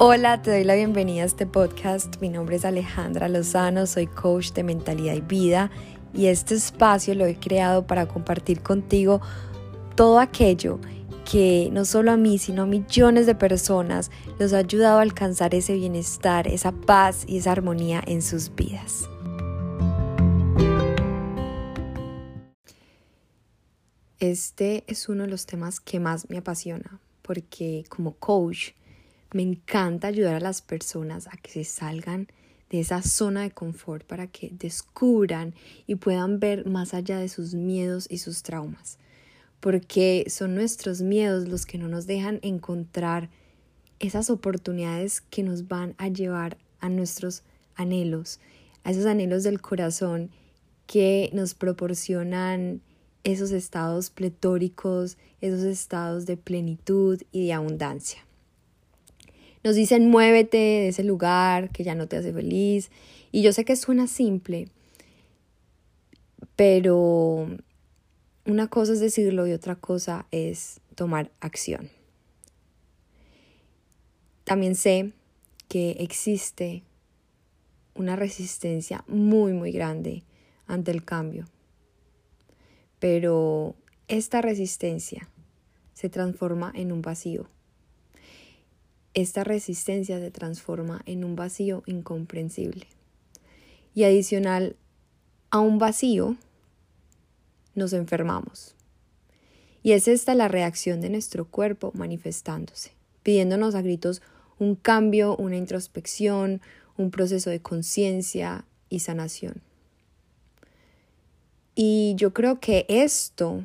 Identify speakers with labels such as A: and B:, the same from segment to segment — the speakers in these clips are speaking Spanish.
A: Hola, te doy la bienvenida a este podcast. Mi nombre es Alejandra Lozano, soy coach de mentalidad y vida y este espacio lo he creado para compartir contigo todo aquello que no solo a mí, sino a millones de personas los ha ayudado a alcanzar ese bienestar, esa paz y esa armonía en sus vidas. Este es uno de los temas que más me apasiona porque como coach me encanta ayudar a las personas a que se salgan de esa zona de confort para que descubran y puedan ver más allá de sus miedos y sus traumas. Porque son nuestros miedos los que no nos dejan encontrar esas oportunidades que nos van a llevar a nuestros anhelos, a esos anhelos del corazón que nos proporcionan esos estados pletóricos, esos estados de plenitud y de abundancia. Nos dicen muévete de ese lugar que ya no te hace feliz. Y yo sé que suena simple, pero una cosa es decirlo y otra cosa es tomar acción. También sé que existe una resistencia muy, muy grande ante el cambio. Pero esta resistencia se transforma en un vacío esta resistencia se transforma en un vacío incomprensible. Y adicional a un vacío, nos enfermamos. Y es esta la reacción de nuestro cuerpo manifestándose, pidiéndonos a gritos un cambio, una introspección, un proceso de conciencia y sanación. Y yo creo que esto,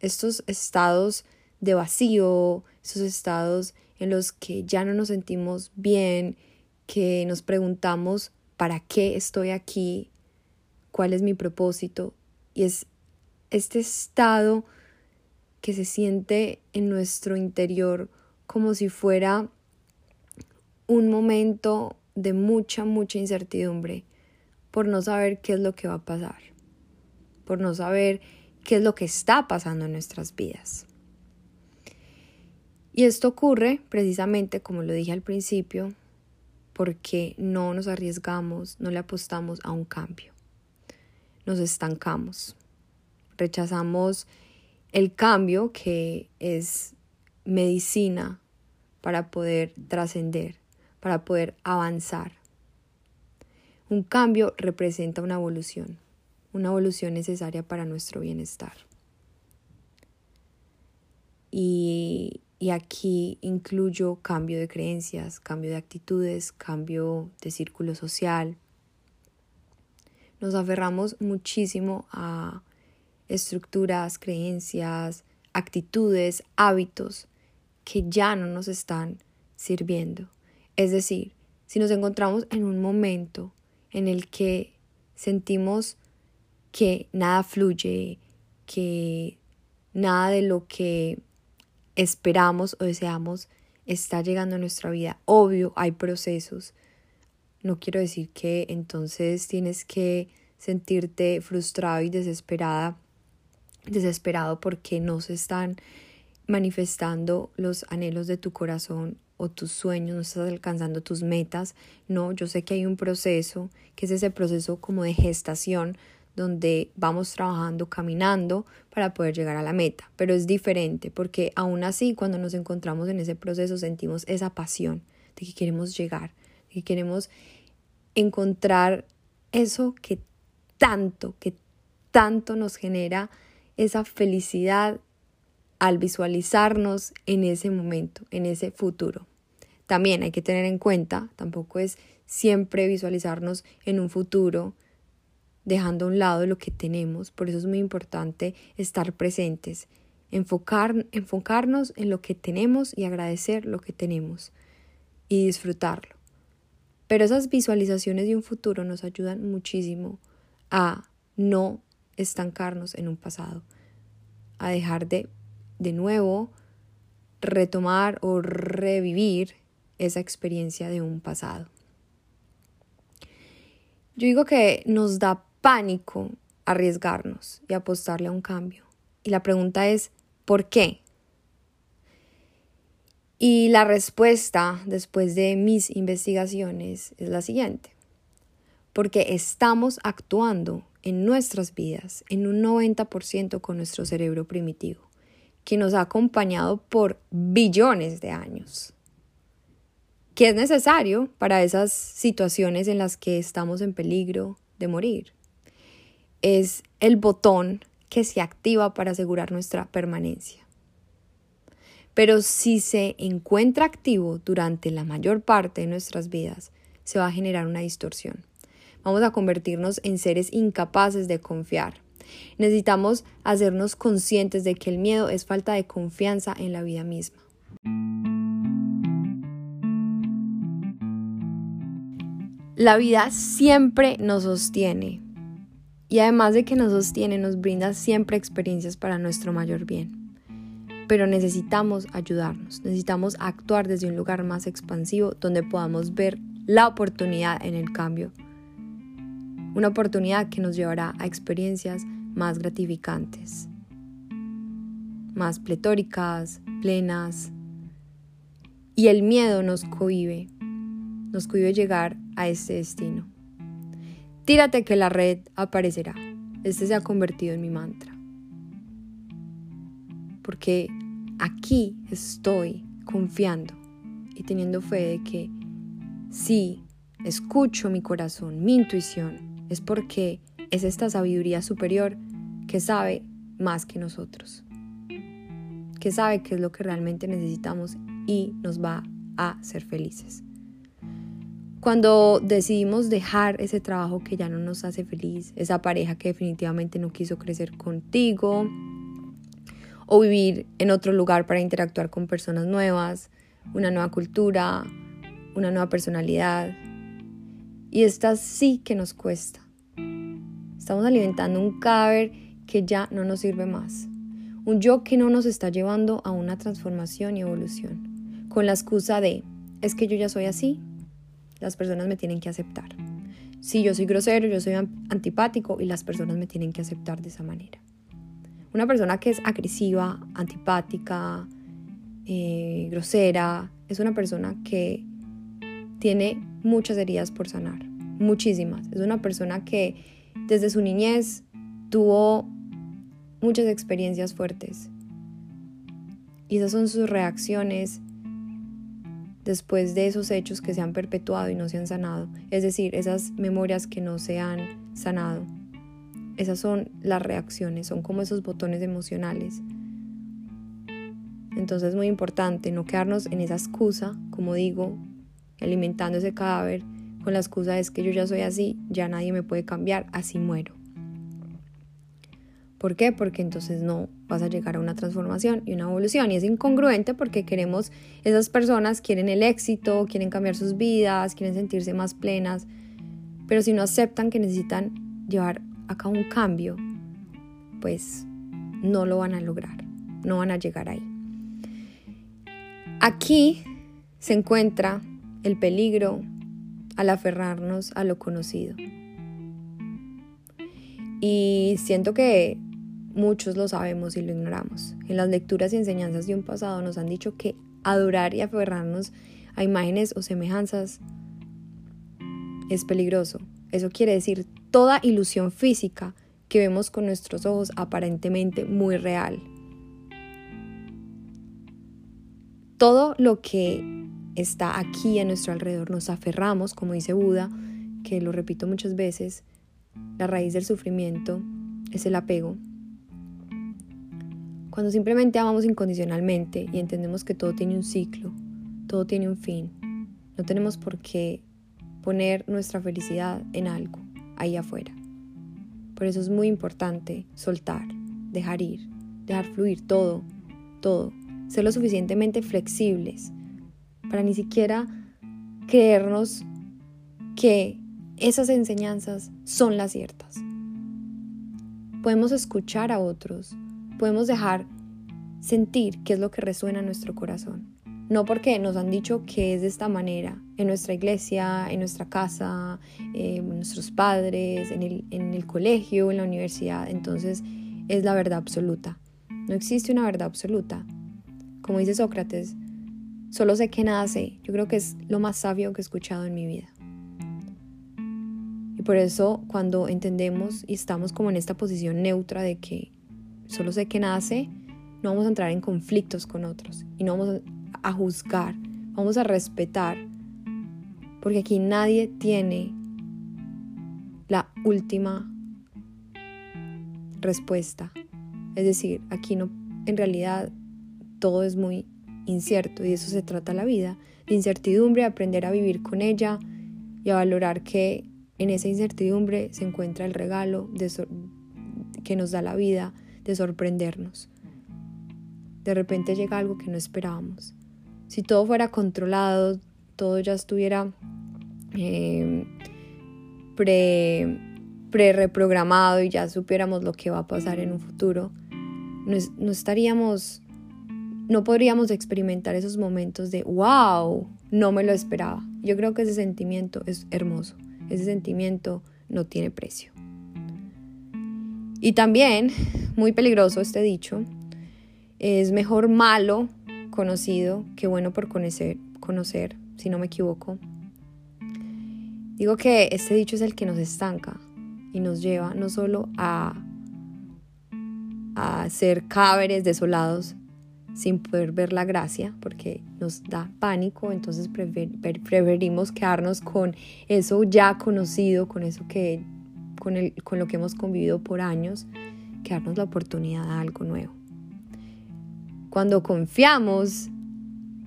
A: estos estados de vacío, estos estados en los que ya no nos sentimos bien, que nos preguntamos para qué estoy aquí, cuál es mi propósito. Y es este estado que se siente en nuestro interior como si fuera un momento de mucha, mucha incertidumbre por no saber qué es lo que va a pasar, por no saber qué es lo que está pasando en nuestras vidas. Y esto ocurre precisamente, como lo dije al principio, porque no nos arriesgamos, no le apostamos a un cambio. Nos estancamos. Rechazamos el cambio que es medicina para poder trascender, para poder avanzar. Un cambio representa una evolución, una evolución necesaria para nuestro bienestar. Y y aquí incluyo cambio de creencias, cambio de actitudes, cambio de círculo social. Nos aferramos muchísimo a estructuras, creencias, actitudes, hábitos que ya no nos están sirviendo. Es decir, si nos encontramos en un momento en el que sentimos que nada fluye, que nada de lo que esperamos o deseamos está llegando a nuestra vida. Obvio, hay procesos. No quiero decir que entonces tienes que sentirte frustrado y desesperada, desesperado porque no se están manifestando los anhelos de tu corazón o tus sueños, no estás alcanzando tus metas. No, yo sé que hay un proceso, que es ese proceso como de gestación, donde vamos trabajando, caminando para poder llegar a la meta. Pero es diferente porque aún así cuando nos encontramos en ese proceso sentimos esa pasión de que queremos llegar, de que queremos encontrar eso que tanto, que tanto nos genera esa felicidad al visualizarnos en ese momento, en ese futuro. También hay que tener en cuenta, tampoco es siempre visualizarnos en un futuro dejando a un lado lo que tenemos. Por eso es muy importante estar presentes, enfocar, enfocarnos en lo que tenemos y agradecer lo que tenemos y disfrutarlo. Pero esas visualizaciones de un futuro nos ayudan muchísimo a no estancarnos en un pasado, a dejar de de nuevo retomar o revivir esa experiencia de un pasado. Yo digo que nos da pánico arriesgarnos y apostarle a un cambio. Y la pregunta es, ¿por qué? Y la respuesta después de mis investigaciones es la siguiente. Porque estamos actuando en nuestras vidas en un 90% con nuestro cerebro primitivo, que nos ha acompañado por billones de años, que es necesario para esas situaciones en las que estamos en peligro de morir. Es el botón que se activa para asegurar nuestra permanencia. Pero si se encuentra activo durante la mayor parte de nuestras vidas, se va a generar una distorsión vamos a convertirnos en seres incapaces de confiar. Necesitamos hacernos conscientes de que el miedo es falta de confianza en la vida misma. La vida siempre nos sostiene y además de que nos sostiene nos brinda siempre experiencias para nuestro mayor bien. Pero necesitamos ayudarnos, necesitamos actuar desde un lugar más expansivo donde podamos ver la oportunidad en el cambio una oportunidad que nos llevará a experiencias más gratificantes, más pletóricas, plenas. Y el miedo nos cohibe, nos cohibe llegar a este destino. Tírate que la red aparecerá. Este se ha convertido en mi mantra. Porque aquí estoy confiando y teniendo fe de que si escucho mi corazón, mi intuición, es porque es esta sabiduría superior que sabe más que nosotros, que sabe qué es lo que realmente necesitamos y nos va a hacer felices. Cuando decidimos dejar ese trabajo que ya no nos hace feliz, esa pareja que definitivamente no quiso crecer contigo, o vivir en otro lugar para interactuar con personas nuevas, una nueva cultura, una nueva personalidad, y esta sí que nos cuesta. Estamos alimentando un cadáver que ya no nos sirve más. Un yo que no nos está llevando a una transformación y evolución. Con la excusa de, es que yo ya soy así, las personas me tienen que aceptar. Si yo soy grosero, yo soy antipático y las personas me tienen que aceptar de esa manera. Una persona que es agresiva, antipática, eh, grosera, es una persona que tiene muchas heridas por sanar, muchísimas. Es una persona que desde su niñez tuvo muchas experiencias fuertes. Y esas son sus reacciones después de esos hechos que se han perpetuado y no se han sanado. Es decir, esas memorias que no se han sanado. Esas son las reacciones, son como esos botones emocionales. Entonces es muy importante no quedarnos en esa excusa, como digo, alimentando ese cadáver con la excusa de es que yo ya soy así, ya nadie me puede cambiar, así muero. ¿Por qué? Porque entonces no vas a llegar a una transformación y una evolución. Y es incongruente porque queremos, esas personas quieren el éxito, quieren cambiar sus vidas, quieren sentirse más plenas, pero si no aceptan que necesitan llevar a cabo un cambio, pues no lo van a lograr, no van a llegar ahí. Aquí se encuentra el peligro al aferrarnos a lo conocido. Y siento que muchos lo sabemos y lo ignoramos. En las lecturas y enseñanzas de un pasado nos han dicho que adorar y aferrarnos a imágenes o semejanzas es peligroso. Eso quiere decir toda ilusión física que vemos con nuestros ojos aparentemente muy real. Todo lo que está aquí a nuestro alrededor, nos aferramos, como dice Buda, que lo repito muchas veces, la raíz del sufrimiento es el apego. Cuando simplemente amamos incondicionalmente y entendemos que todo tiene un ciclo, todo tiene un fin, no tenemos por qué poner nuestra felicidad en algo ahí afuera. Por eso es muy importante soltar, dejar ir, dejar fluir todo, todo, ser lo suficientemente flexibles para ni siquiera creernos que esas enseñanzas son las ciertas. Podemos escuchar a otros, podemos dejar sentir qué es lo que resuena en nuestro corazón. No porque nos han dicho que es de esta manera, en nuestra iglesia, en nuestra casa, en nuestros padres, en el, en el colegio, en la universidad. Entonces es la verdad absoluta. No existe una verdad absoluta. Como dice Sócrates, Solo sé que nada sé. Yo creo que es lo más sabio que he escuchado en mi vida. Y por eso cuando entendemos y estamos como en esta posición neutra de que solo sé que sé, no vamos a entrar en conflictos con otros y no vamos a juzgar, vamos a respetar, porque aquí nadie tiene la última respuesta. Es decir, aquí no, en realidad todo es muy incierto y eso se trata la vida, de incertidumbre, aprender a vivir con ella y a valorar que en esa incertidumbre se encuentra el regalo de que nos da la vida de sorprendernos. De repente llega algo que no esperábamos. Si todo fuera controlado, todo ya estuviera eh, pre, pre reprogramado y ya supiéramos lo que va a pasar en un futuro, no, no estaríamos, no podríamos experimentar esos momentos de wow, no me lo esperaba. Yo creo que ese sentimiento es hermoso, ese sentimiento no tiene precio. Y también, muy peligroso este dicho, es mejor malo conocido que bueno por conocer, conocer, si no me equivoco. Digo que este dicho es el que nos estanca y nos lleva no solo a, a ser cadáveres desolados sin poder ver la gracia, porque nos da pánico, entonces preferimos quedarnos con eso ya conocido, con eso que con, lo que hemos convivido por años, que darnos la oportunidad de algo nuevo. Cuando confiamos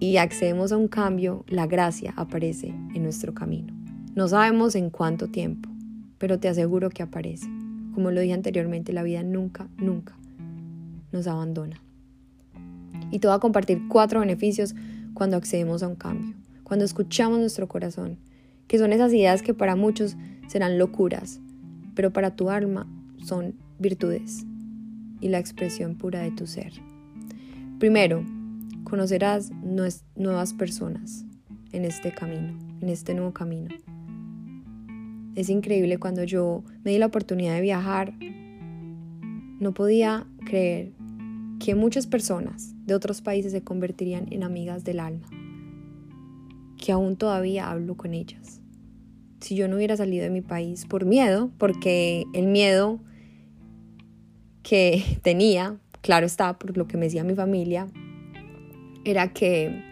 A: y accedemos a un cambio, la gracia aparece en nuestro camino. No sabemos en cuánto tiempo, pero te aseguro que aparece. Como lo dije anteriormente, la vida nunca, nunca nos abandona. Y te voy a compartir cuatro beneficios cuando accedemos a un cambio, cuando escuchamos nuestro corazón, que son esas ideas que para muchos serán locuras, pero para tu alma son virtudes y la expresión pura de tu ser. Primero, conocerás nuevas personas en este camino, en este nuevo camino. Es increíble cuando yo me di la oportunidad de viajar, no podía creer que muchas personas de otros países se convertirían en amigas del alma, que aún todavía hablo con ellas si yo no hubiera salido de mi país por miedo, porque el miedo que tenía, claro está, por lo que me decía mi familia, era que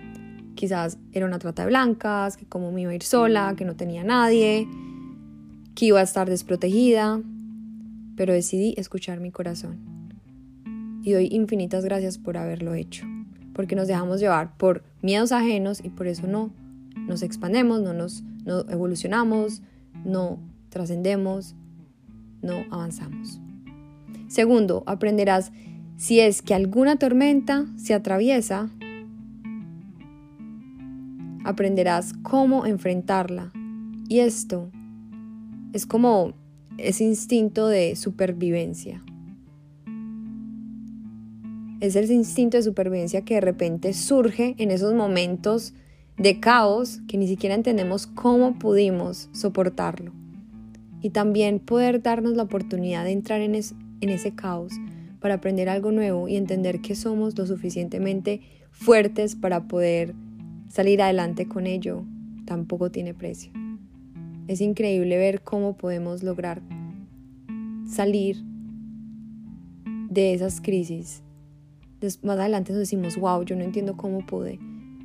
A: quizás era una trata de blancas, que como me iba a ir sola, que no tenía nadie, que iba a estar desprotegida, pero decidí escuchar mi corazón. Y doy infinitas gracias por haberlo hecho, porque nos dejamos llevar por miedos ajenos y por eso no nos expandemos, no nos no evolucionamos, no trascendemos, no avanzamos. Segundo, aprenderás si es que alguna tormenta se atraviesa, aprenderás cómo enfrentarla. Y esto es como ese instinto de supervivencia. Es el instinto de supervivencia que de repente surge en esos momentos de caos que ni siquiera entendemos cómo pudimos soportarlo. Y también poder darnos la oportunidad de entrar en, ese caos para aprender algo nuevo y entender que somos lo suficientemente fuertes para poder salir adelante con ello, tampoco tiene precio. Es increíble ver cómo podemos lograr salir de esas crisis. Más adelante nos decimos, wow, yo no entiendo cómo pude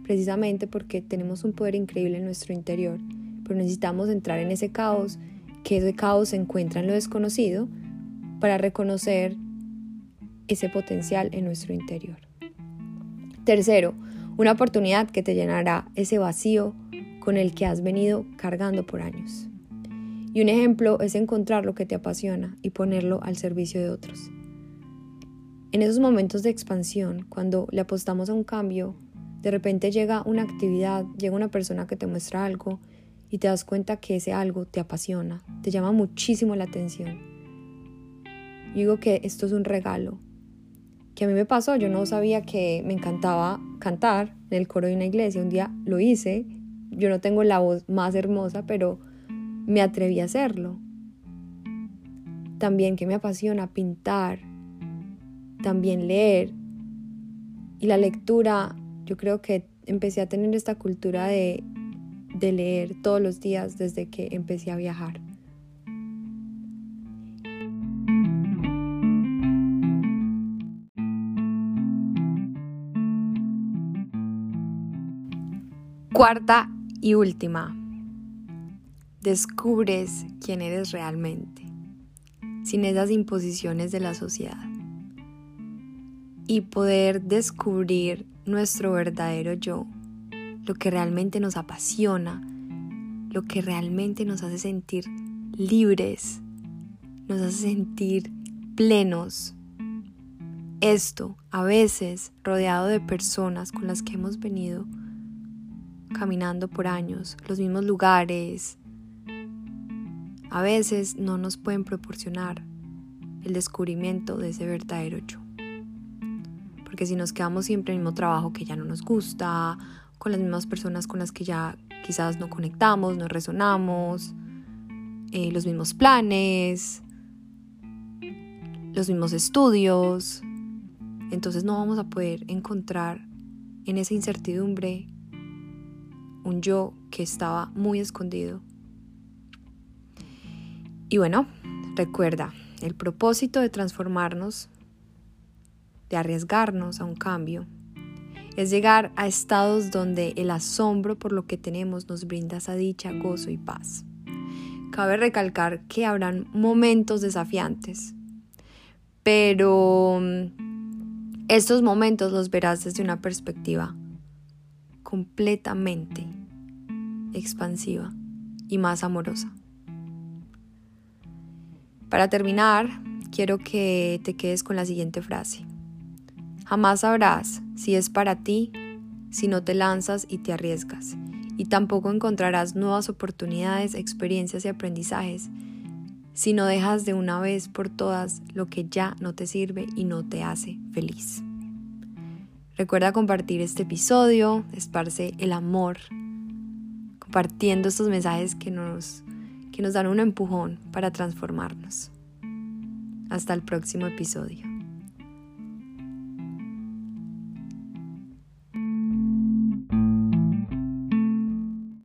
A: precisamente porque tenemos un poder increíble en nuestro interior, pero necesitamos entrar en ese caos, que ese caos se encuentra en lo desconocido, para reconocer ese potencial en nuestro interior. Tercero, una oportunidad que te llenará ese vacío con el que has venido cargando por años. Y un ejemplo es encontrar lo que te apasiona y ponerlo al servicio de otros. En esos momentos de expansión, cuando le apostamos a un cambio, de repente llega una actividad, llega una persona que te muestra algo y te das cuenta que ese algo te apasiona, te llama muchísimo la atención. digo que esto es un regalo, que a mí me pasó, yo no sabía que me encantaba cantar en el coro de una iglesia, un día lo hice, yo no tengo la voz más hermosa, pero me atreví a hacerlo. También que me apasiona pintar, también leer. Y la lectura yo creo que empecé a tener esta cultura de, de leer todos los días desde que empecé a viajar. Cuarta y última, descubres quién eres realmente, sin esas imposiciones de la sociedad. Y poder descubrir nuestro verdadero yo, lo que realmente nos apasiona, lo que realmente nos hace sentir libres, nos hace sentir plenos. Esto, a veces, rodeado de personas con las que hemos venido caminando por años, los mismos lugares, a veces no nos pueden proporcionar el descubrimiento de ese verdadero yo. Porque si nos quedamos siempre en el mismo trabajo que ya no nos gusta, con las mismas personas con las que ya quizás no conectamos, no resonamos, eh, los mismos planes, los mismos estudios, entonces no vamos a poder encontrar en esa incertidumbre un yo que estaba muy escondido. Y bueno, recuerda, el propósito de transformarnos, arriesgarnos a un cambio, es llegar a estados donde el asombro por lo que tenemos nos brinda esa dicha, gozo y paz. Cabe recalcar que habrán momentos desafiantes, pero mm, estos momentos los verás desde una perspectiva completamente expansiva y más amorosa. Para terminar, quiero que te quedes con la siguiente frase. Jamás sabrás si es para ti si no te lanzas y te arriesgas, y tampoco encontrarás nuevas oportunidades, experiencias y aprendizajes si no dejas de una vez por todas lo que ya no te sirve y no te hace feliz. Recuerda compartir este episodio, esparce el amor compartiendo estos mensajes que nos, que nos dan un empujón para transformarnos. Hasta el próximo episodio.